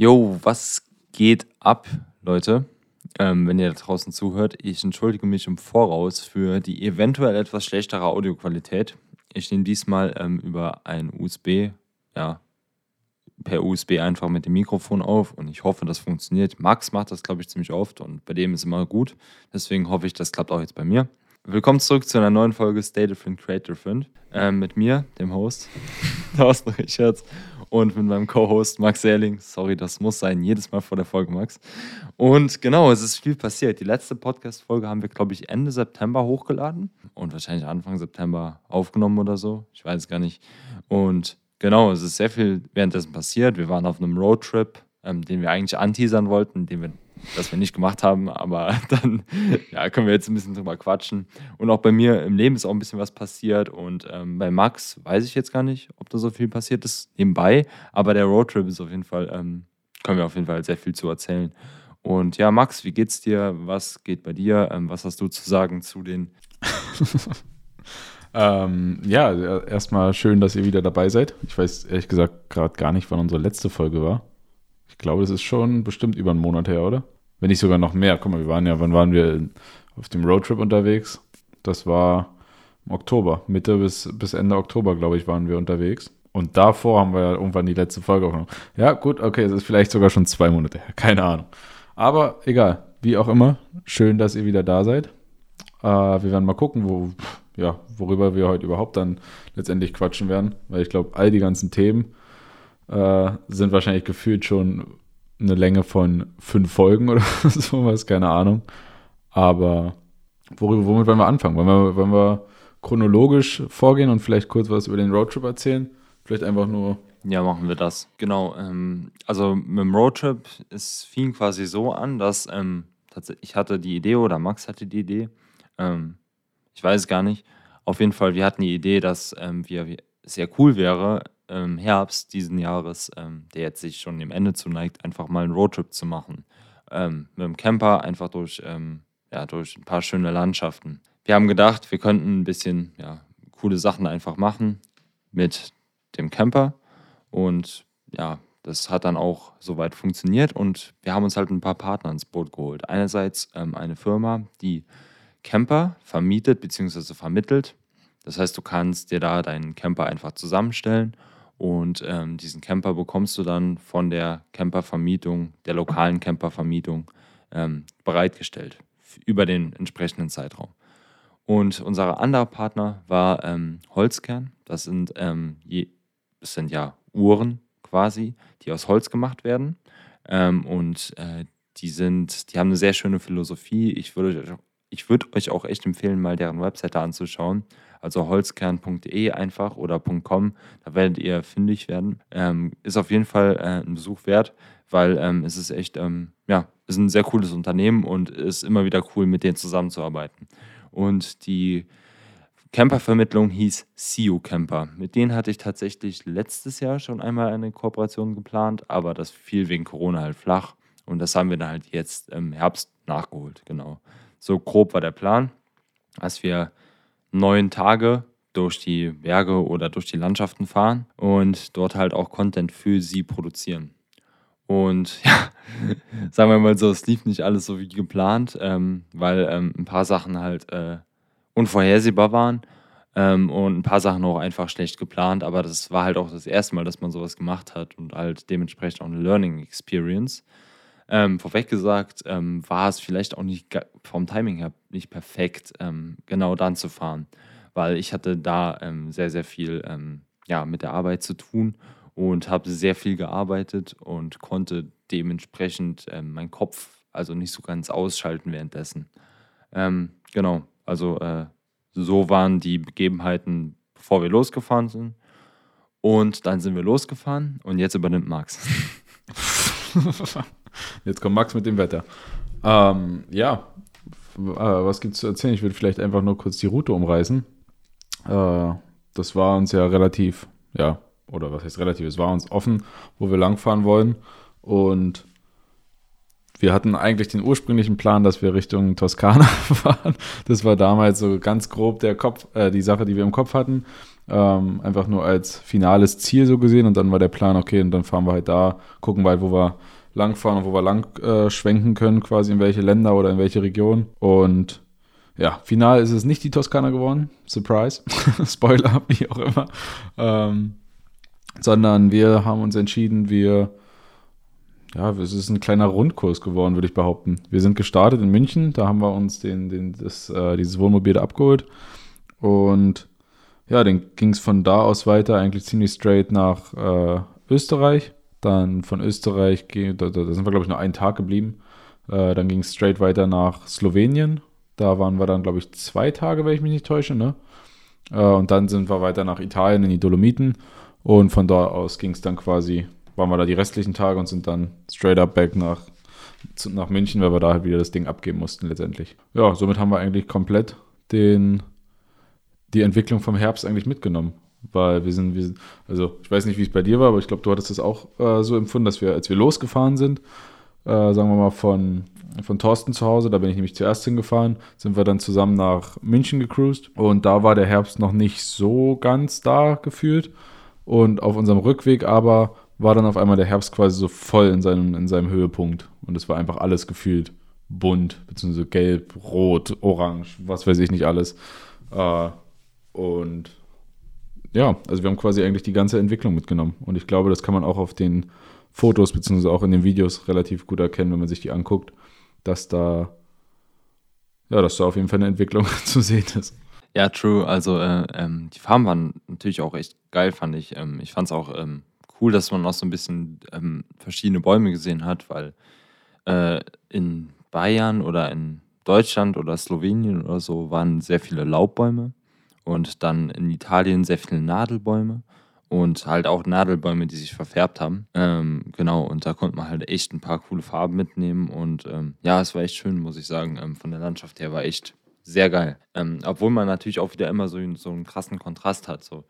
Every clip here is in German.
Jo, was geht ab, Leute? Ähm, wenn ihr da draußen zuhört, ich entschuldige mich im Voraus für die eventuell etwas schlechtere Audioqualität. Ich nehme diesmal ähm, über ein USB, ja, per USB einfach mit dem Mikrofon auf und ich hoffe, das funktioniert. Max macht das, glaube ich, ziemlich oft und bei dem ist immer gut. Deswegen hoffe ich, das klappt auch jetzt bei mir. Willkommen zurück zu einer neuen Folge Stay Different, Create Different. Ähm, mit mir, dem Host, Thorsten Richards und mit meinem Co-Host Max Serling. Sorry, das muss sein, jedes Mal vor der Folge, Max. Und genau, es ist viel passiert. Die letzte Podcast-Folge haben wir, glaube ich, Ende September hochgeladen und wahrscheinlich Anfang September aufgenommen oder so. Ich weiß es gar nicht. Und genau, es ist sehr viel währenddessen passiert. Wir waren auf einem Roadtrip, ähm, den wir eigentlich anteasern wollten, den wir das wir nicht gemacht haben, aber dann ja, können wir jetzt ein bisschen drüber quatschen. Und auch bei mir im Leben ist auch ein bisschen was passiert und ähm, bei Max weiß ich jetzt gar nicht, ob da so viel passiert ist nebenbei, aber der Roadtrip ist auf jeden Fall, ähm, können wir auf jeden Fall sehr viel zu erzählen. Und ja, Max, wie geht's dir? Was geht bei dir? Ähm, was hast du zu sagen zu den ähm, ja, erstmal schön, dass ihr wieder dabei seid. Ich weiß ehrlich gesagt gerade gar nicht, wann unsere letzte Folge war. Ich glaube, das ist schon bestimmt über einen Monat her, oder? Wenn nicht sogar noch mehr. Guck mal, wir waren ja, wann waren wir auf dem Roadtrip unterwegs? Das war im Oktober. Mitte bis, bis Ende Oktober, glaube ich, waren wir unterwegs. Und davor haben wir ja irgendwann die letzte Folge aufgenommen. Ja, gut, okay, es ist vielleicht sogar schon zwei Monate her. Keine Ahnung. Aber egal, wie auch immer. Schön, dass ihr wieder da seid. Äh, wir werden mal gucken, wo, ja, worüber wir heute überhaupt dann letztendlich quatschen werden. Weil ich glaube, all die ganzen Themen, äh, sind wahrscheinlich gefühlt schon eine Länge von fünf Folgen oder sowas, keine Ahnung. Aber worüber, womit wollen wir anfangen? Wollen wir, wollen wir chronologisch vorgehen und vielleicht kurz was über den Roadtrip erzählen? Vielleicht einfach nur. Ja, machen wir das. Genau. Ähm, also mit dem Roadtrip, es fing quasi so an, dass ähm, ich hatte die Idee oder Max hatte die Idee. Ähm, ich weiß gar nicht. Auf jeden Fall, wir hatten die Idee, dass ähm, wir sehr cool wäre, im Herbst diesen Jahres, ähm, der jetzt sich schon dem Ende zuneigt, einfach mal einen Roadtrip zu machen. Ähm, mit dem Camper einfach durch, ähm, ja, durch ein paar schöne Landschaften. Wir haben gedacht, wir könnten ein bisschen ja, coole Sachen einfach machen mit dem Camper und ja, das hat dann auch soweit funktioniert und wir haben uns halt ein paar Partner ins Boot geholt. Einerseits ähm, eine Firma, die Camper vermietet bzw. vermittelt. Das heißt, du kannst dir da deinen Camper einfach zusammenstellen und ähm, diesen Camper bekommst du dann von der Campervermietung, der lokalen Campervermietung ähm, bereitgestellt über den entsprechenden Zeitraum. Und unser anderer Partner war ähm, Holzkern. Das sind, ähm, je, das sind ja Uhren quasi, die aus Holz gemacht werden. Ähm, und äh, die sind, die haben eine sehr schöne Philosophie. Ich würde, ich würde euch auch echt empfehlen, mal deren Webseite anzuschauen also holzkern.de einfach oder .com, da werdet ihr fündig werden. Ähm, ist auf jeden Fall äh, ein Besuch wert, weil ähm, es ist echt, ähm, ja, ist ein sehr cooles Unternehmen und ist immer wieder cool, mit denen zusammenzuarbeiten. Und die Campervermittlung hieß CU Camper. Mit denen hatte ich tatsächlich letztes Jahr schon einmal eine Kooperation geplant, aber das fiel wegen Corona halt flach. Und das haben wir dann halt jetzt im Herbst nachgeholt, genau. So grob war der Plan, als wir neun Tage durch die Berge oder durch die Landschaften fahren und dort halt auch Content für sie produzieren. Und ja, sagen wir mal so, es lief nicht alles so wie geplant, ähm, weil ähm, ein paar Sachen halt äh, unvorhersehbar waren ähm, und ein paar Sachen auch einfach schlecht geplant. Aber das war halt auch das erste Mal, dass man sowas gemacht hat und halt dementsprechend auch eine Learning Experience. Ähm, vorweg gesagt, ähm, war es vielleicht auch nicht vom Timing her nicht perfekt, ähm, genau dann zu fahren, weil ich hatte da ähm, sehr, sehr viel ähm, ja, mit der Arbeit zu tun und habe sehr viel gearbeitet und konnte dementsprechend ähm, meinen Kopf also nicht so ganz ausschalten währenddessen. genau, also äh, so waren die Begebenheiten, bevor wir losgefahren sind. Und dann sind wir losgefahren und jetzt übernimmt Max. Jetzt kommt Max mit dem Wetter. Ähm, ja, äh, was gibt es zu erzählen? Ich würde vielleicht einfach nur kurz die Route umreißen. Äh, das war uns ja relativ, ja, oder was heißt relativ, es war uns offen, wo wir langfahren wollen. Und wir hatten eigentlich den ursprünglichen Plan, dass wir Richtung Toskana fahren. Das war damals so ganz grob der Kopf, äh, die Sache, die wir im Kopf hatten. Ähm, einfach nur als finales Ziel so gesehen. Und dann war der Plan, okay, und dann fahren wir halt da, gucken wir halt, wo wir langfahren und wo wir lang äh, schwenken können, quasi in welche Länder oder in welche Region. Und ja, final ist es nicht die Toskana geworden. Surprise. Spoiler, wie auch immer. Ähm, sondern wir haben uns entschieden, wir, ja, es ist ein kleiner Rundkurs geworden, würde ich behaupten. Wir sind gestartet in München, da haben wir uns den, den, das, äh, dieses Wohnmobil da abgeholt und ja, dann ging es von da aus weiter, eigentlich ziemlich straight nach äh, Österreich. Dann von Österreich, da, da sind wir, glaube ich, nur einen Tag geblieben. Äh, dann ging es straight weiter nach Slowenien. Da waren wir dann, glaube ich, zwei Tage, wenn ich mich nicht täusche. Ne? Äh, und dann sind wir weiter nach Italien in die Dolomiten. Und von da aus ging es dann quasi, waren wir da die restlichen Tage und sind dann straight up back nach, zu, nach München, weil wir da halt wieder das Ding abgeben mussten letztendlich. Ja, somit haben wir eigentlich komplett den, die Entwicklung vom Herbst eigentlich mitgenommen. Weil wir sind, wir also ich weiß nicht, wie es bei dir war, aber ich glaube, du hattest das auch äh, so empfunden, dass wir, als wir losgefahren sind, äh, sagen wir mal von, von Thorsten zu Hause, da bin ich nämlich zuerst hingefahren, sind wir dann zusammen nach München gecruised und da war der Herbst noch nicht so ganz da gefühlt. Und auf unserem Rückweg aber war dann auf einmal der Herbst quasi so voll in seinem, in seinem Höhepunkt. Und es war einfach alles gefühlt bunt, beziehungsweise gelb, rot, orange, was weiß ich nicht alles. Äh, und ja, also wir haben quasi eigentlich die ganze Entwicklung mitgenommen. Und ich glaube, das kann man auch auf den Fotos, beziehungsweise auch in den Videos relativ gut erkennen, wenn man sich die anguckt, dass da, ja, dass da auf jeden Fall eine Entwicklung zu sehen ist. Ja, true. Also äh, ähm, die Farben waren natürlich auch echt geil, fand ich. Ähm, ich fand es auch ähm, cool, dass man auch so ein bisschen ähm, verschiedene Bäume gesehen hat, weil äh, in Bayern oder in Deutschland oder Slowenien oder so waren sehr viele Laubbäume und dann in Italien sehr viele Nadelbäume und halt auch Nadelbäume, die sich verfärbt haben. Ähm, genau, und da konnte man halt echt ein paar coole Farben mitnehmen und ähm, ja, es war echt schön, muss ich sagen. Ähm, von der Landschaft her war echt sehr geil. Ähm, obwohl man natürlich auch wieder immer so, so einen krassen Kontrast hat. So,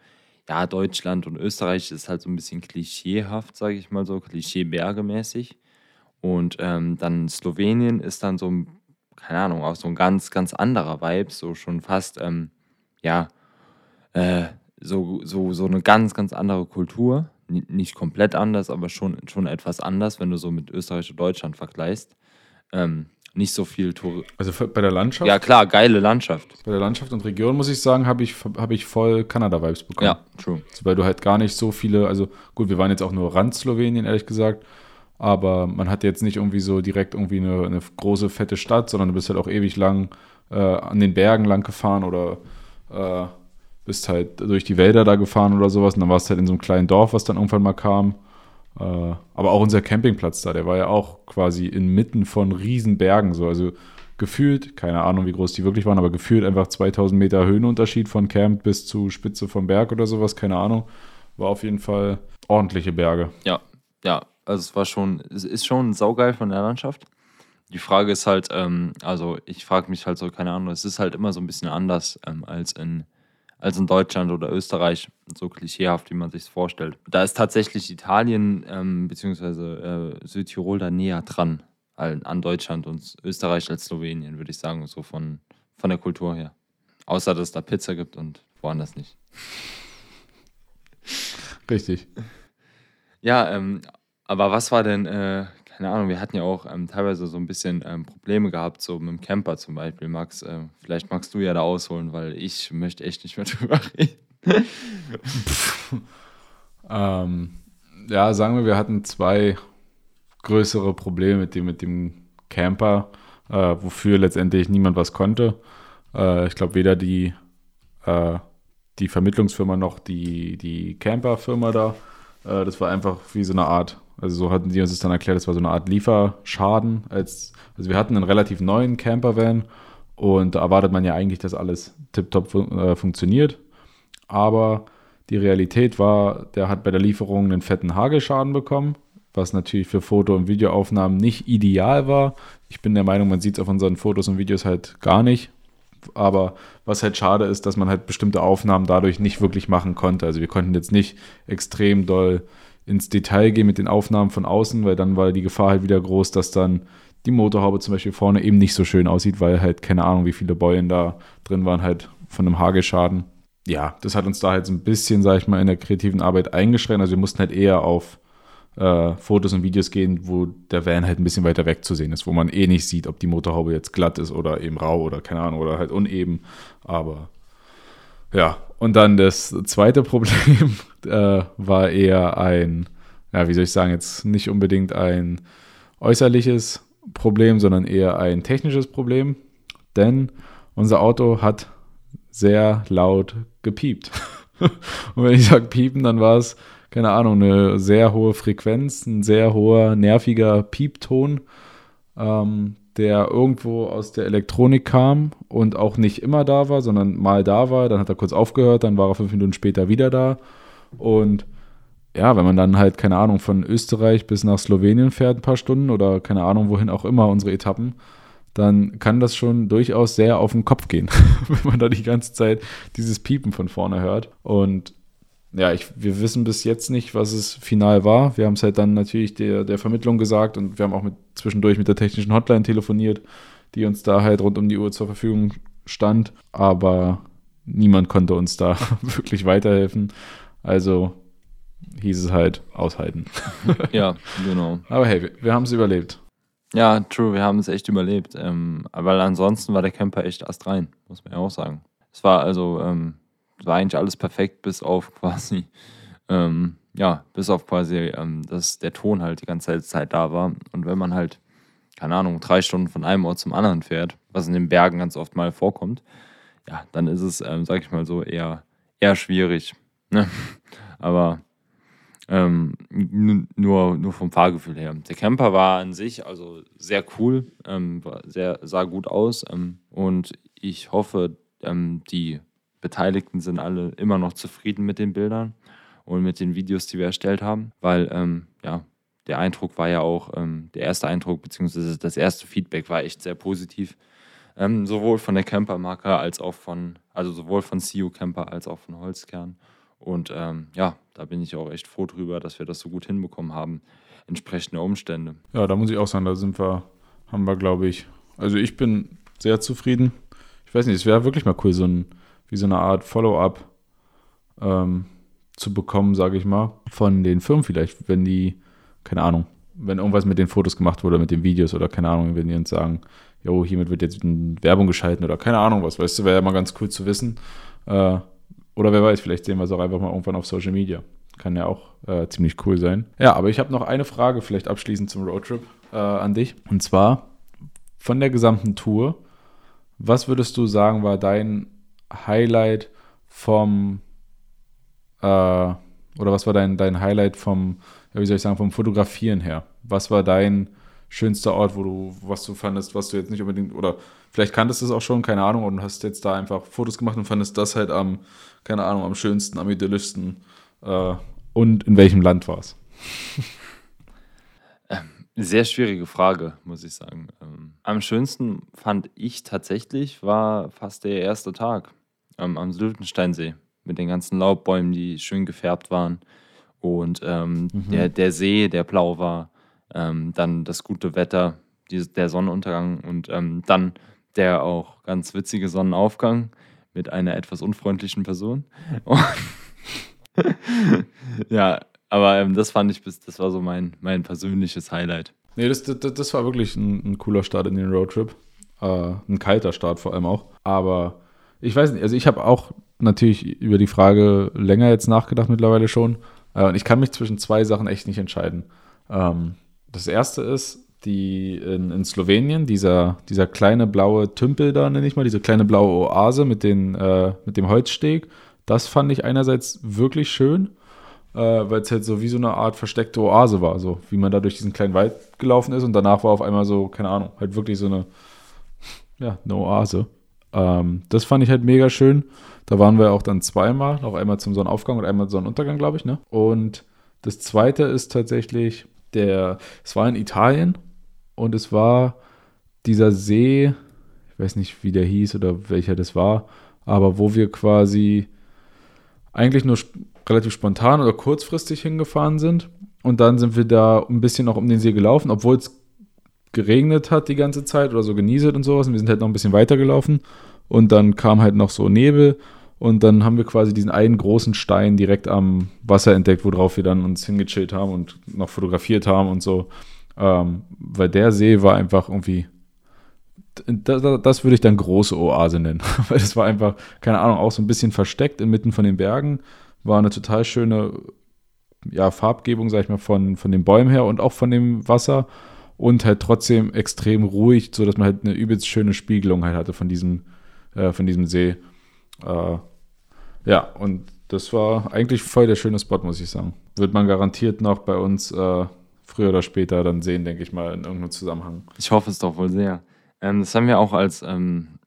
ja, Deutschland und Österreich ist halt so ein bisschen klischeehaft, sage ich mal so, klischee-bergemäßig. Und ähm, dann Slowenien ist dann so, keine Ahnung, auch so ein ganz, ganz anderer Vibe, so schon fast, ähm, ja, äh, so, so, so eine ganz, ganz andere Kultur. N nicht komplett anders, aber schon, schon etwas anders, wenn du so mit Österreich und Deutschland vergleichst. Ähm, nicht so viel Tour. Also bei der Landschaft? Ja, klar, geile Landschaft. Bei der Landschaft und Region, muss ich sagen, habe ich, hab ich voll Kanada-Vibes bekommen. Ja, true. Also, weil du halt gar nicht so viele, also gut, wir waren jetzt auch nur Rand Slowenien, ehrlich gesagt, aber man hat jetzt nicht irgendwie so direkt irgendwie eine, eine große, fette Stadt, sondern du bist halt auch ewig lang äh, an den Bergen lang gefahren oder äh, bist halt durch die Wälder da gefahren oder sowas und dann warst du halt in so einem kleinen Dorf, was dann irgendwann mal kam. Äh, aber auch unser Campingplatz da, der war ja auch quasi inmitten von Riesenbergen so. Also gefühlt, keine Ahnung, wie groß die wirklich waren, aber gefühlt einfach 2000 Meter Höhenunterschied von Camp bis zu Spitze vom Berg oder sowas, keine Ahnung. War auf jeden Fall ordentliche Berge. Ja, ja, also es war schon, es ist schon saugeil von der Landschaft. Die Frage ist halt, ähm, also ich frage mich halt so, keine Ahnung, es ist halt immer so ein bisschen anders ähm, als in als in Deutschland oder Österreich, so klischeehaft, wie man sich es vorstellt. Da ist tatsächlich Italien ähm, bzw. Äh, Südtirol da näher dran an Deutschland und Österreich als Slowenien, würde ich sagen, so von, von der Kultur her. Außer, dass es da Pizza gibt und woanders nicht. Richtig. Ja, ähm, aber was war denn, äh, keine Ahnung, wir hatten ja auch ähm, teilweise so ein bisschen ähm, Probleme gehabt, so mit dem Camper zum Beispiel. Max, äh, vielleicht magst du ja da ausholen, weil ich möchte echt nicht mehr drüber reden. ähm, ja, sagen wir, wir hatten zwei größere Probleme mit dem, mit dem Camper, äh, wofür letztendlich niemand was konnte. Äh, ich glaube, weder die, äh, die Vermittlungsfirma noch die, die Camperfirma da. Äh, das war einfach wie so eine Art also so hatten die uns das dann erklärt, das war so eine Art Lieferschaden. Als, also wir hatten einen relativ neuen Campervan und da erwartet man ja eigentlich, dass alles tiptop fun äh, funktioniert. Aber die Realität war, der hat bei der Lieferung einen fetten Hagelschaden bekommen, was natürlich für Foto- und Videoaufnahmen nicht ideal war. Ich bin der Meinung, man sieht es auf unseren Fotos und Videos halt gar nicht. Aber was halt schade ist, dass man halt bestimmte Aufnahmen dadurch nicht wirklich machen konnte. Also wir konnten jetzt nicht extrem doll ins Detail gehen mit den Aufnahmen von außen, weil dann war die Gefahr halt wieder groß, dass dann die Motorhaube zum Beispiel vorne eben nicht so schön aussieht, weil halt keine Ahnung, wie viele Beulen da drin waren, halt von einem Hagelschaden. ja, das hat uns da halt so ein bisschen, sag ich mal, in der kreativen Arbeit eingeschränkt. Also wir mussten halt eher auf äh, Fotos und Videos gehen, wo der Van halt ein bisschen weiter weg zu sehen ist, wo man eh nicht sieht, ob die Motorhaube jetzt glatt ist oder eben rau oder keine Ahnung oder halt uneben. Aber ja, und dann das zweite Problem äh, war eher ein, ja, wie soll ich sagen, jetzt nicht unbedingt ein äußerliches Problem, sondern eher ein technisches Problem, denn unser Auto hat sehr laut gepiept. und wenn ich sage piepen, dann war es keine Ahnung, eine sehr hohe Frequenz, ein sehr hoher, nerviger Piepton, ähm, der irgendwo aus der Elektronik kam und auch nicht immer da war, sondern mal da war, dann hat er kurz aufgehört, dann war er fünf Minuten später wieder da. Und ja, wenn man dann halt, keine Ahnung, von Österreich bis nach Slowenien fährt, ein paar Stunden oder keine Ahnung, wohin auch immer unsere Etappen, dann kann das schon durchaus sehr auf den Kopf gehen, wenn man da die ganze Zeit dieses Piepen von vorne hört. Und ja, ich, wir wissen bis jetzt nicht, was es final war. Wir haben es halt dann natürlich der, der Vermittlung gesagt und wir haben auch mit, zwischendurch mit der technischen Hotline telefoniert, die uns da halt rund um die Uhr zur Verfügung stand. Aber niemand konnte uns da wirklich weiterhelfen. Also hieß es halt aushalten. ja, genau. Aber hey, wir, wir haben es überlebt. Ja, true, wir haben es echt überlebt. Ähm, aber ansonsten war der Camper echt astrein, muss man ja auch sagen. Es war also ähm, war eigentlich alles perfekt, bis auf quasi, ähm, ja, bis auf quasi, ähm, dass der Ton halt die ganze Zeit da war. Und wenn man halt, keine Ahnung, drei Stunden von einem Ort zum anderen fährt, was in den Bergen ganz oft mal vorkommt, ja, dann ist es, ähm, sag ich mal so, eher, eher schwierig. Ne? Aber ähm, nur, nur vom Fahrgefühl her. Der Camper war an sich also sehr cool, ähm, sehr, sah gut aus ähm, und ich hoffe, ähm, die Beteiligten sind alle immer noch zufrieden mit den Bildern und mit den Videos, die wir erstellt haben, weil ähm, ja, der Eindruck war ja auch, ähm, der erste Eindruck beziehungsweise das erste Feedback war echt sehr positiv. Ähm, sowohl von der Campermarke als auch von, also sowohl von CU Camper als auch von Holzkern. Und ähm, ja, da bin ich auch echt froh drüber, dass wir das so gut hinbekommen haben, entsprechende Umstände. Ja, da muss ich auch sagen, da sind wir, haben wir, glaube ich, also ich bin sehr zufrieden. Ich weiß nicht, es wäre wirklich mal cool, so ein wie so eine Art Follow-up ähm, zu bekommen, sage ich mal, von den Firmen vielleicht, wenn die, keine Ahnung, wenn irgendwas mit den Fotos gemacht wurde, mit den Videos oder keine Ahnung, wenn die uns sagen, jo, hiermit wird jetzt Werbung geschalten oder keine Ahnung was, weißt du, wäre ja mal ganz cool zu wissen. Äh, oder wer weiß, vielleicht sehen wir es auch einfach mal irgendwann auf Social Media. Kann ja auch äh, ziemlich cool sein. Ja, aber ich habe noch eine Frage vielleicht abschließend zum Roadtrip äh, an dich. Und zwar von der gesamten Tour, was würdest du sagen, war dein Highlight vom äh, oder was war dein, dein Highlight vom, ja, wie soll ich sagen, vom Fotografieren her? Was war dein schönster Ort, wo du, was du fandest, was du jetzt nicht unbedingt, oder vielleicht kanntest du es auch schon, keine Ahnung, und hast jetzt da einfach Fotos gemacht und fandest das halt am, keine Ahnung, am schönsten, am idyllischsten. Äh, und in welchem Land war es? Ähm, sehr schwierige Frage, muss ich sagen. Ähm, am schönsten fand ich tatsächlich war fast der erste Tag ähm, am Sylvensteinsee mit den ganzen Laubbäumen, die schön gefärbt waren. Und ähm, mhm. der, der See, der blau war. Ähm, dann das gute Wetter, die, der Sonnenuntergang und ähm, dann der auch ganz witzige Sonnenaufgang mit einer etwas unfreundlichen Person. ja, aber ähm, das fand ich bis, das war so mein, mein persönliches Highlight. Nee, das, das, das war wirklich ein, ein cooler Start in den Roadtrip. Äh, ein kalter Start vor allem auch. Aber ich weiß nicht, also ich habe auch natürlich über die Frage länger jetzt nachgedacht mittlerweile schon. Äh, und ich kann mich zwischen zwei Sachen echt nicht entscheiden. Ähm, das erste ist, die in, in Slowenien, dieser, dieser kleine blaue Tümpel da, nenne ich mal, diese kleine blaue Oase mit, den, äh, mit dem Holzsteg, das fand ich einerseits wirklich schön, äh, weil es halt so wie so eine Art versteckte Oase war, so wie man da durch diesen kleinen Wald gelaufen ist und danach war auf einmal so, keine Ahnung, halt wirklich so eine, ja, eine Oase. Ähm, das fand ich halt mega schön. Da waren wir auch dann zweimal, auch einmal zum Sonnenaufgang und einmal Sonnenuntergang, glaube ich. Ne? Und das zweite ist tatsächlich der, es war in Italien und es war dieser See, ich weiß nicht, wie der hieß oder welcher das war, aber wo wir quasi eigentlich nur relativ spontan oder kurzfristig hingefahren sind. Und dann sind wir da ein bisschen noch um den See gelaufen, obwohl es geregnet hat die ganze Zeit oder so genieselt und sowas. Und wir sind halt noch ein bisschen weitergelaufen. Und dann kam halt noch so Nebel. Und dann haben wir quasi diesen einen großen Stein direkt am Wasser entdeckt, worauf wir dann uns hingechillt haben und noch fotografiert haben und so. Ähm, weil der See war einfach irgendwie, das, das, würde ich dann große Oase nennen. weil das war einfach, keine Ahnung, auch so ein bisschen versteckt inmitten von den Bergen. War eine total schöne ja, Farbgebung, sag ich mal, von, von den Bäumen her und auch von dem Wasser. Und halt trotzdem extrem ruhig, sodass man halt eine übelst schöne Spiegelung halt hatte von diesem, äh, von diesem See. Äh, ja, und das war eigentlich voll der schöne Spot, muss ich sagen. Wird man garantiert noch bei uns äh, früher oder später dann sehen, denke ich mal, in irgendeinem Zusammenhang. Ich hoffe es doch wohl sehr. Ähm, das haben wir auch als, ähm,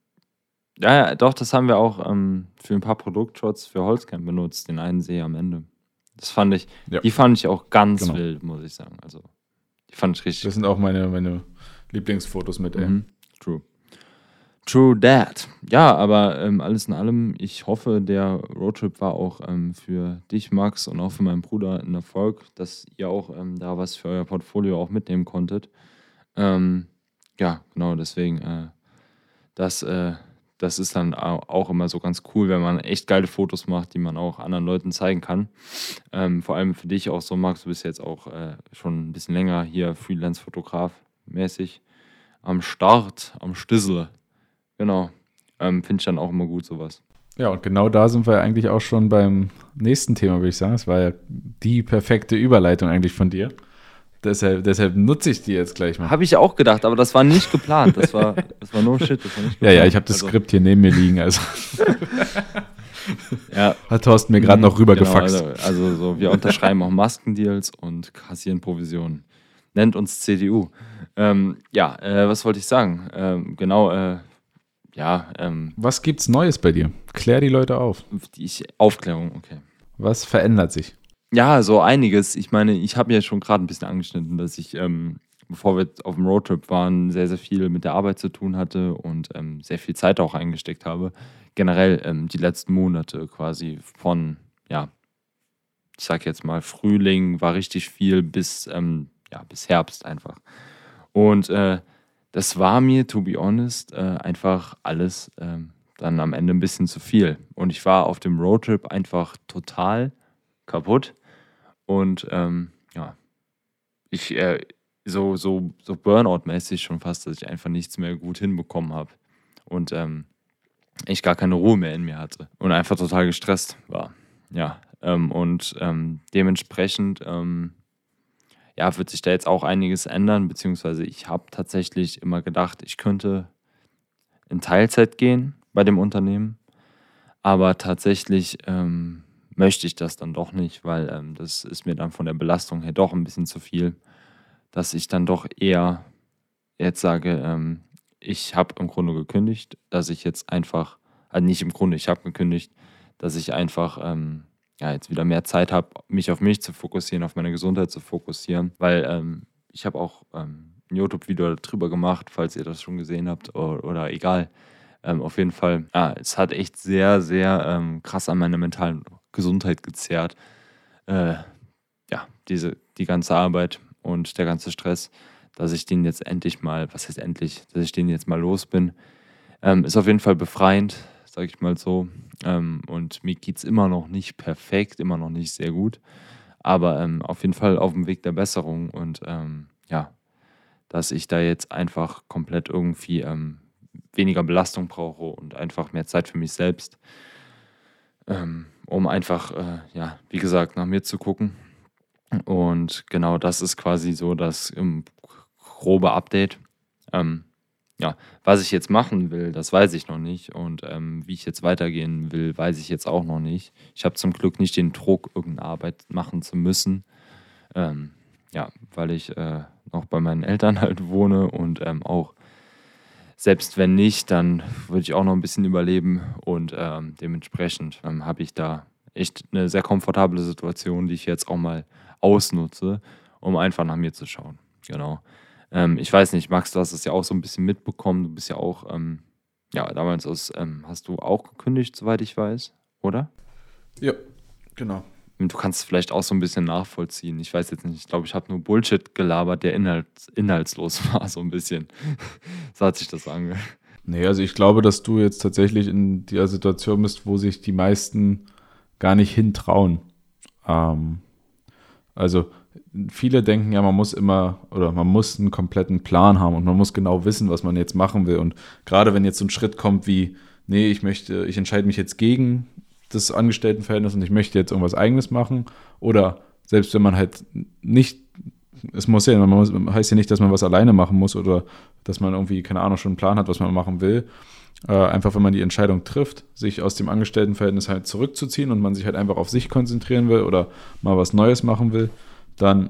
ja, ja, doch, das haben wir auch ähm, für ein paar Produktshots für Holzcamp benutzt, den einen See am Ende. Das fand ich, ja. die fand ich auch ganz genau. wild, muss ich sagen. Also, die fand ich richtig. Das sind auch meine, meine Lieblingsfotos mit, ey. Mhm. True. True that. Ja, aber ähm, alles in allem, ich hoffe, der Roadtrip war auch ähm, für dich, Max, und auch für meinen Bruder ein Erfolg, dass ihr auch ähm, da was für euer Portfolio auch mitnehmen konntet. Ähm, ja, genau, deswegen, äh, das, äh, das ist dann auch immer so ganz cool, wenn man echt geile Fotos macht, die man auch anderen Leuten zeigen kann. Ähm, vor allem für dich auch so, Max, du bist jetzt auch äh, schon ein bisschen länger hier Freelance-Fotograf mäßig am Start, am Stissel. Genau. Ähm, Finde ich dann auch immer gut, sowas. Ja, und genau da sind wir eigentlich auch schon beim nächsten Thema, würde ich sagen. Es war ja die perfekte Überleitung eigentlich von dir. Deshalb, deshalb nutze ich die jetzt gleich mal. Habe ich auch gedacht, aber das war nicht geplant. Das war, das war no shit. War nicht ja, ja, ich habe das also. Skript hier neben mir liegen. Also. ja. Hat Thorsten mir gerade noch rübergefaxt. Genau, also, also so, wir unterschreiben auch Maskendeals und kassieren Provisionen. Nennt uns CDU. Ähm, ja, äh, was wollte ich sagen? Ähm, genau, äh, ja. Ähm, Was gibt's Neues bei dir? Klär die Leute auf. Die Aufklärung, okay. Was verändert sich? Ja, so einiges. Ich meine, ich habe ja schon gerade ein bisschen angeschnitten, dass ich, ähm, bevor wir auf dem Roadtrip waren, sehr, sehr viel mit der Arbeit zu tun hatte und ähm, sehr viel Zeit auch eingesteckt habe. Generell ähm, die letzten Monate quasi von, ja, ich sag jetzt mal, Frühling war richtig viel bis, ähm, ja, bis Herbst einfach. Und äh, das war mir, to be honest, äh, einfach alles ähm, dann am Ende ein bisschen zu viel. Und ich war auf dem Roadtrip einfach total kaputt. Und ähm, ja, ich äh, so, so, so Burnout-mäßig schon fast, dass ich einfach nichts mehr gut hinbekommen habe. Und ähm, ich gar keine Ruhe mehr in mir hatte. Und einfach total gestresst war. Ja. Ähm, und ähm, dementsprechend ähm, ja, wird sich da jetzt auch einiges ändern, beziehungsweise ich habe tatsächlich immer gedacht, ich könnte in Teilzeit gehen bei dem Unternehmen, aber tatsächlich ähm, möchte ich das dann doch nicht, weil ähm, das ist mir dann von der Belastung her doch ein bisschen zu viel, dass ich dann doch eher jetzt sage, ähm, ich habe im Grunde gekündigt, dass ich jetzt einfach, also nicht im Grunde, ich habe gekündigt, dass ich einfach ähm, ja, jetzt wieder mehr Zeit habe, mich auf mich zu fokussieren, auf meine Gesundheit zu fokussieren, weil ähm, ich habe auch ähm, ein YouTube-Video darüber gemacht, falls ihr das schon gesehen habt oder, oder egal. Ähm, auf jeden Fall, ja, es hat echt sehr, sehr krass an meiner mentalen Gesundheit gezerrt. Äh, ja, diese, die ganze Arbeit und der ganze Stress, dass ich den jetzt endlich mal, was heißt endlich, dass ich den jetzt mal los bin, ähm, ist auf jeden Fall befreiend, sage ich mal so. Ähm, und mir geht es immer noch nicht perfekt, immer noch nicht sehr gut. Aber ähm, auf jeden Fall auf dem Weg der Besserung. Und ähm, ja, dass ich da jetzt einfach komplett irgendwie ähm, weniger Belastung brauche und einfach mehr Zeit für mich selbst. Ähm, um einfach, äh, ja, wie gesagt, nach mir zu gucken. Und genau das ist quasi so das grobe Update. Ähm, ja, was ich jetzt machen will, das weiß ich noch nicht. Und ähm, wie ich jetzt weitergehen will, weiß ich jetzt auch noch nicht. Ich habe zum Glück nicht den Druck, irgendeine Arbeit machen zu müssen. Ähm, ja, weil ich äh, noch bei meinen Eltern halt wohne und ähm, auch selbst wenn nicht, dann würde ich auch noch ein bisschen überleben und ähm, dementsprechend ähm, habe ich da echt eine sehr komfortable Situation, die ich jetzt auch mal ausnutze, um einfach nach mir zu schauen. Genau. Ähm, ich weiß nicht, Max, du hast es ja auch so ein bisschen mitbekommen. Du bist ja auch, ähm, ja, damals aus, ähm, hast du auch gekündigt, soweit ich weiß, oder? Ja, genau. Du kannst es vielleicht auch so ein bisschen nachvollziehen. Ich weiß jetzt nicht, ich glaube, ich habe nur Bullshit gelabert, der inhalts inhaltslos war, so ein bisschen. so hat sich das angehört. Nee, also ich glaube, dass du jetzt tatsächlich in der Situation bist, wo sich die meisten gar nicht hintrauen. Ähm, also viele denken ja, man muss immer oder man muss einen kompletten Plan haben und man muss genau wissen, was man jetzt machen will. Und gerade wenn jetzt so ein Schritt kommt wie, nee, ich möchte, ich entscheide mich jetzt gegen das Angestelltenverhältnis und ich möchte jetzt irgendwas Eigenes machen. Oder selbst wenn man halt nicht, es muss ja, man muss, heißt ja nicht, dass man was alleine machen muss oder dass man irgendwie, keine Ahnung, schon einen Plan hat, was man machen will. Äh, einfach, wenn man die Entscheidung trifft, sich aus dem Angestelltenverhältnis halt zurückzuziehen und man sich halt einfach auf sich konzentrieren will oder mal was Neues machen will, dann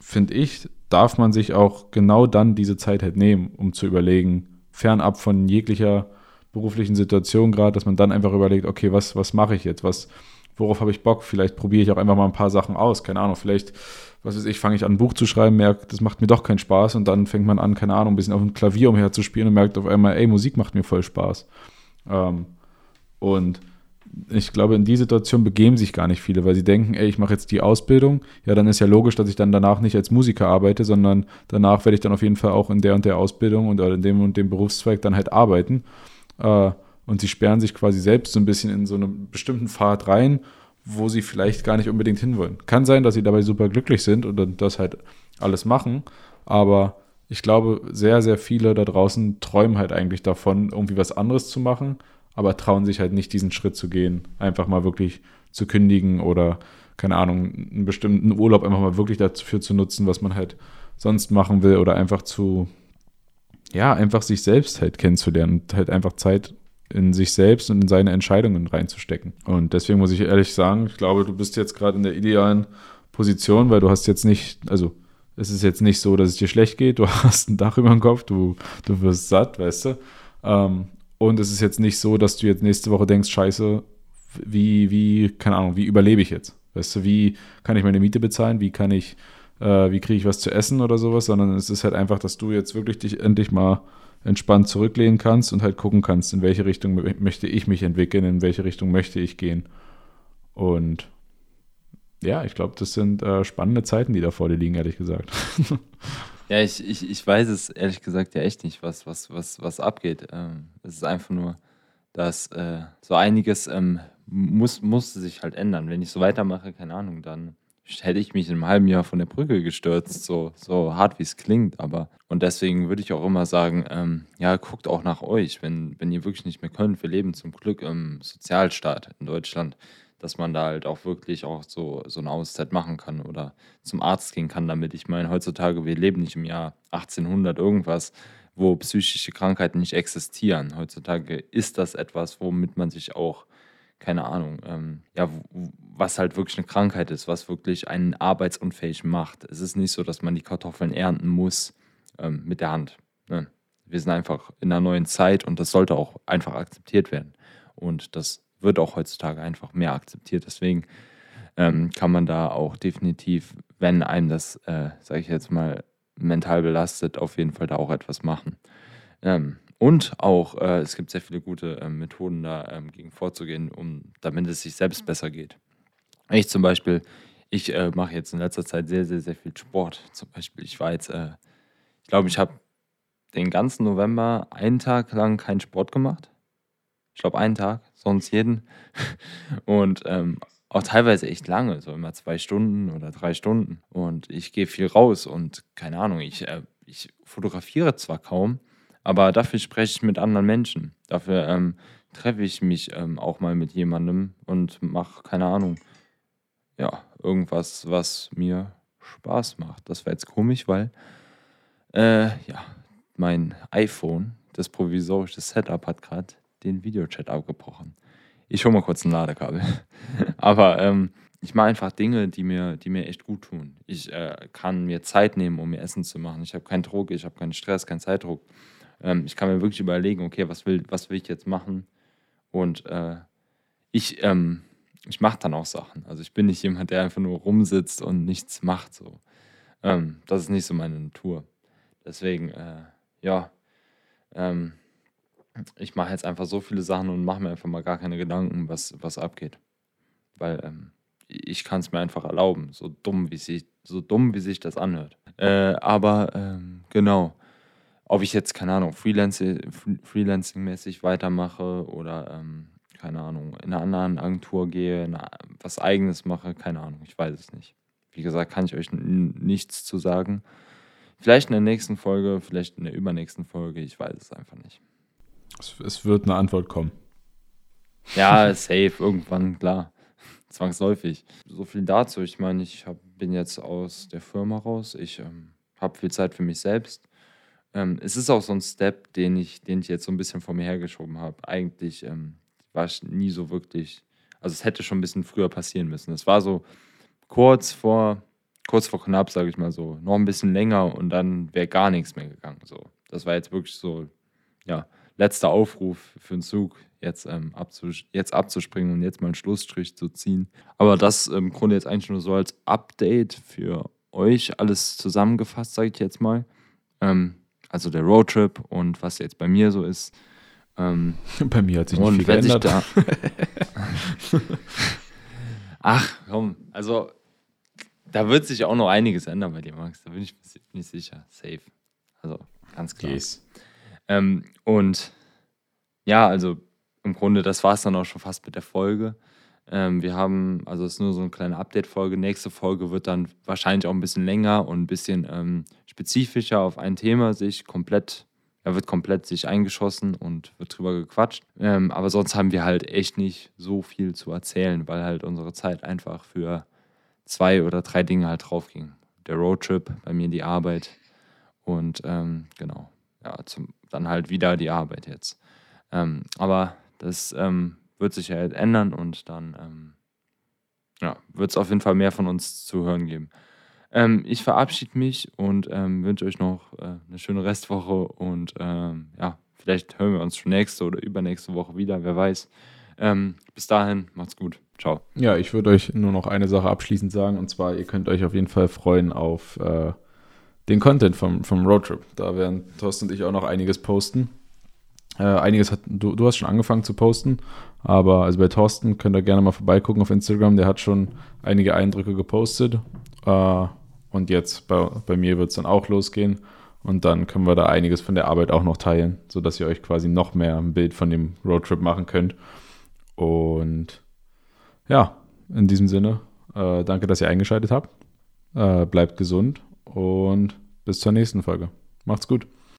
finde ich, darf man sich auch genau dann diese Zeit halt nehmen, um zu überlegen, fernab von jeglicher beruflichen Situation gerade, dass man dann einfach überlegt, okay, was, was mache ich jetzt? Was, worauf habe ich Bock? Vielleicht probiere ich auch einfach mal ein paar Sachen aus. Keine Ahnung, vielleicht, was weiß ich, fange ich an, ein Buch zu schreiben, merke, das macht mir doch keinen Spaß und dann fängt man an, keine Ahnung, ein bisschen auf dem Klavier umherzuspielen und merkt auf einmal, ey, Musik macht mir voll Spaß. Ähm, und ich glaube, in die Situation begeben sich gar nicht viele, weil sie denken, ey, ich mache jetzt die Ausbildung, ja, dann ist ja logisch, dass ich dann danach nicht als Musiker arbeite, sondern danach werde ich dann auf jeden Fall auch in der und der Ausbildung und in dem und dem Berufszweig dann halt arbeiten. Äh, und sie sperren sich quasi selbst so ein bisschen in so einen bestimmten Pfad rein, wo sie vielleicht gar nicht unbedingt hinwollen. Kann sein, dass sie dabei super glücklich sind und das halt alles machen, aber ich glaube, sehr, sehr viele da draußen träumen halt eigentlich davon, irgendwie was anderes zu machen, aber trauen sich halt nicht diesen Schritt zu gehen, einfach mal wirklich zu kündigen oder, keine Ahnung, einen bestimmten Urlaub einfach mal wirklich dafür zu nutzen, was man halt sonst machen will oder einfach zu, ja, einfach sich selbst halt kennenzulernen und halt einfach Zeit in sich selbst und in seine Entscheidungen reinzustecken. Und deswegen muss ich ehrlich sagen, ich glaube, du bist jetzt gerade in der idealen Position, weil du hast jetzt nicht, also es ist jetzt nicht so, dass es dir schlecht geht, du hast ein Dach über dem Kopf, du, du wirst satt, weißt du. Ähm, und es ist jetzt nicht so, dass du jetzt nächste Woche denkst, scheiße, wie, wie, keine Ahnung, wie überlebe ich jetzt? Weißt du, wie kann ich meine Miete bezahlen? Wie kann ich äh, wie kriege ich was zu essen oder sowas, sondern es ist halt einfach, dass du jetzt wirklich dich endlich mal entspannt zurücklehnen kannst und halt gucken kannst, in welche Richtung möchte ich mich entwickeln, in welche Richtung möchte ich gehen. Und ja, ich glaube, das sind äh, spannende Zeiten, die da vor dir liegen, ehrlich gesagt. ja, ich, ich, ich weiß es ehrlich gesagt ja echt nicht, was, was, was, was abgeht. Ähm, es ist einfach nur, dass äh, so einiges ähm, muss, musste sich halt ändern. Wenn ich so weitermache, keine Ahnung, dann hätte ich mich in einem halben Jahr von der Brücke gestürzt, so, so hart wie es klingt. Aber und deswegen würde ich auch immer sagen, ähm, ja, guckt auch nach euch, wenn, wenn ihr wirklich nicht mehr könnt. Wir leben zum Glück im Sozialstaat in Deutschland, dass man da halt auch wirklich auch so, so eine Auszeit machen kann oder zum Arzt gehen kann damit. Ich meine, heutzutage, wir leben nicht im Jahr 1800 irgendwas, wo psychische Krankheiten nicht existieren. Heutzutage ist das etwas, womit man sich auch keine Ahnung, ähm, ja, was halt wirklich eine Krankheit ist, was wirklich einen arbeitsunfähig macht. Es ist nicht so, dass man die Kartoffeln ernten muss ähm, mit der Hand. Ne? Wir sind einfach in einer neuen Zeit und das sollte auch einfach akzeptiert werden. Und das wird auch heutzutage einfach mehr akzeptiert. Deswegen ähm, kann man da auch definitiv, wenn einem das, äh, sage ich jetzt mal, mental belastet, auf jeden Fall da auch etwas machen. Ähm, und auch, äh, es gibt sehr viele gute äh, Methoden da ähm, gegen vorzugehen, um, damit es sich selbst besser geht. Ich zum Beispiel, ich äh, mache jetzt in letzter Zeit sehr, sehr, sehr viel Sport. Zum Beispiel, ich war jetzt, äh, ich glaube, ich habe den ganzen November einen Tag lang keinen Sport gemacht. Ich glaube, einen Tag, sonst jeden. Und ähm, auch teilweise echt lange, so immer zwei Stunden oder drei Stunden. Und ich gehe viel raus und keine Ahnung, ich, äh, ich fotografiere zwar kaum, aber dafür spreche ich mit anderen Menschen. Dafür ähm, treffe ich mich ähm, auch mal mit jemandem und mache, keine Ahnung, ja, irgendwas, was mir Spaß macht. Das wäre jetzt komisch, weil, äh, ja, mein iPhone, das provisorische Setup, hat gerade den Videochat abgebrochen. Ich hole mal kurz ein Ladekabel. Aber ähm, ich mache einfach Dinge, die mir, die mir echt gut tun. Ich äh, kann mir Zeit nehmen, um mir Essen zu machen. Ich habe keinen Druck, ich habe keinen Stress, keinen Zeitdruck. Ähm, ich kann mir wirklich überlegen, okay, was will, was will ich jetzt machen? Und äh, ich, ähm, ich mache dann auch Sachen. Also ich bin nicht jemand, der einfach nur rumsitzt und nichts macht. So. Ähm, das ist nicht so meine Natur. Deswegen, äh, ja, ähm, ich mache jetzt einfach so viele Sachen und mache mir einfach mal gar keine Gedanken, was, was abgeht. Weil ähm, ich kann es mir einfach erlauben, so dumm, wie sich, so dumm, wie sich das anhört. Äh, aber ähm, genau. Ob ich jetzt, keine Ahnung, Freelancing, Freelancing-mäßig weitermache oder, ähm, keine Ahnung, in einer anderen Agentur gehe, eine, was Eigenes mache, keine Ahnung, ich weiß es nicht. Wie gesagt, kann ich euch nichts zu sagen. Vielleicht in der nächsten Folge, vielleicht in der übernächsten Folge, ich weiß es einfach nicht. Es, es wird eine Antwort kommen. Ja, safe, irgendwann, klar. Zwangsläufig. So viel dazu. Ich meine, ich hab, bin jetzt aus der Firma raus. Ich ähm, habe viel Zeit für mich selbst. Ähm, es ist auch so ein Step, den ich, den ich jetzt so ein bisschen vor mir hergeschoben habe. Eigentlich ähm, war ich nie so wirklich, also es hätte schon ein bisschen früher passieren müssen. Es war so kurz vor, kurz vor knapp, sage ich mal so, noch ein bisschen länger und dann wäre gar nichts mehr gegangen. So, das war jetzt wirklich so, ja, letzter Aufruf für den Zug, jetzt, ähm, abzus jetzt abzuspringen und jetzt mal einen Schlussstrich zu ziehen. Aber das im Grunde jetzt eigentlich nur so als Update für euch, alles zusammengefasst, sage ich jetzt mal. Ähm, also der Roadtrip und was jetzt bei mir so ist. Ähm, bei mir hat sich nicht viel geändert. Da Ach, komm, also da wird sich auch noch einiges ändern bei dir, Max. Da bin ich nicht sicher. Safe. Also ganz klar. Yes. Ähm, und ja, also im Grunde, das war es dann auch schon fast mit der Folge. Ähm, wir haben, also es ist nur so eine kleine Update-Folge. Nächste Folge wird dann wahrscheinlich auch ein bisschen länger und ein bisschen ähm, spezifischer auf ein Thema sich komplett, er wird komplett sich eingeschossen und wird drüber gequatscht. Ähm, aber sonst haben wir halt echt nicht so viel zu erzählen, weil halt unsere Zeit einfach für zwei oder drei Dinge halt drauf ging. Der Roadtrip, bei mir die Arbeit und ähm, genau, ja, zum, dann halt wieder die Arbeit jetzt. Ähm, aber das ähm, wird sich ja halt ändern und dann ähm, ja, wird es auf jeden Fall mehr von uns zu hören geben. Ähm, ich verabschiede mich und ähm, wünsche euch noch äh, eine schöne Restwoche und ähm, ja, vielleicht hören wir uns schon nächste oder übernächste Woche wieder, wer weiß. Ähm, bis dahin, macht's gut. Ciao. Ja, ich würde euch nur noch eine Sache abschließend sagen und zwar, ihr könnt euch auf jeden Fall freuen auf äh, den Content vom, vom Roadtrip. Da werden Thorsten und ich auch noch einiges posten. Äh, einiges hat, du, du hast schon angefangen zu posten, aber also bei Thorsten könnt ihr gerne mal vorbeigucken auf Instagram. Der hat schon einige Eindrücke gepostet. Äh, und jetzt bei, bei mir wird es dann auch losgehen. Und dann können wir da einiges von der Arbeit auch noch teilen, sodass ihr euch quasi noch mehr ein Bild von dem Roadtrip machen könnt. Und ja, in diesem Sinne, äh, danke, dass ihr eingeschaltet habt. Äh, bleibt gesund und bis zur nächsten Folge. Macht's gut.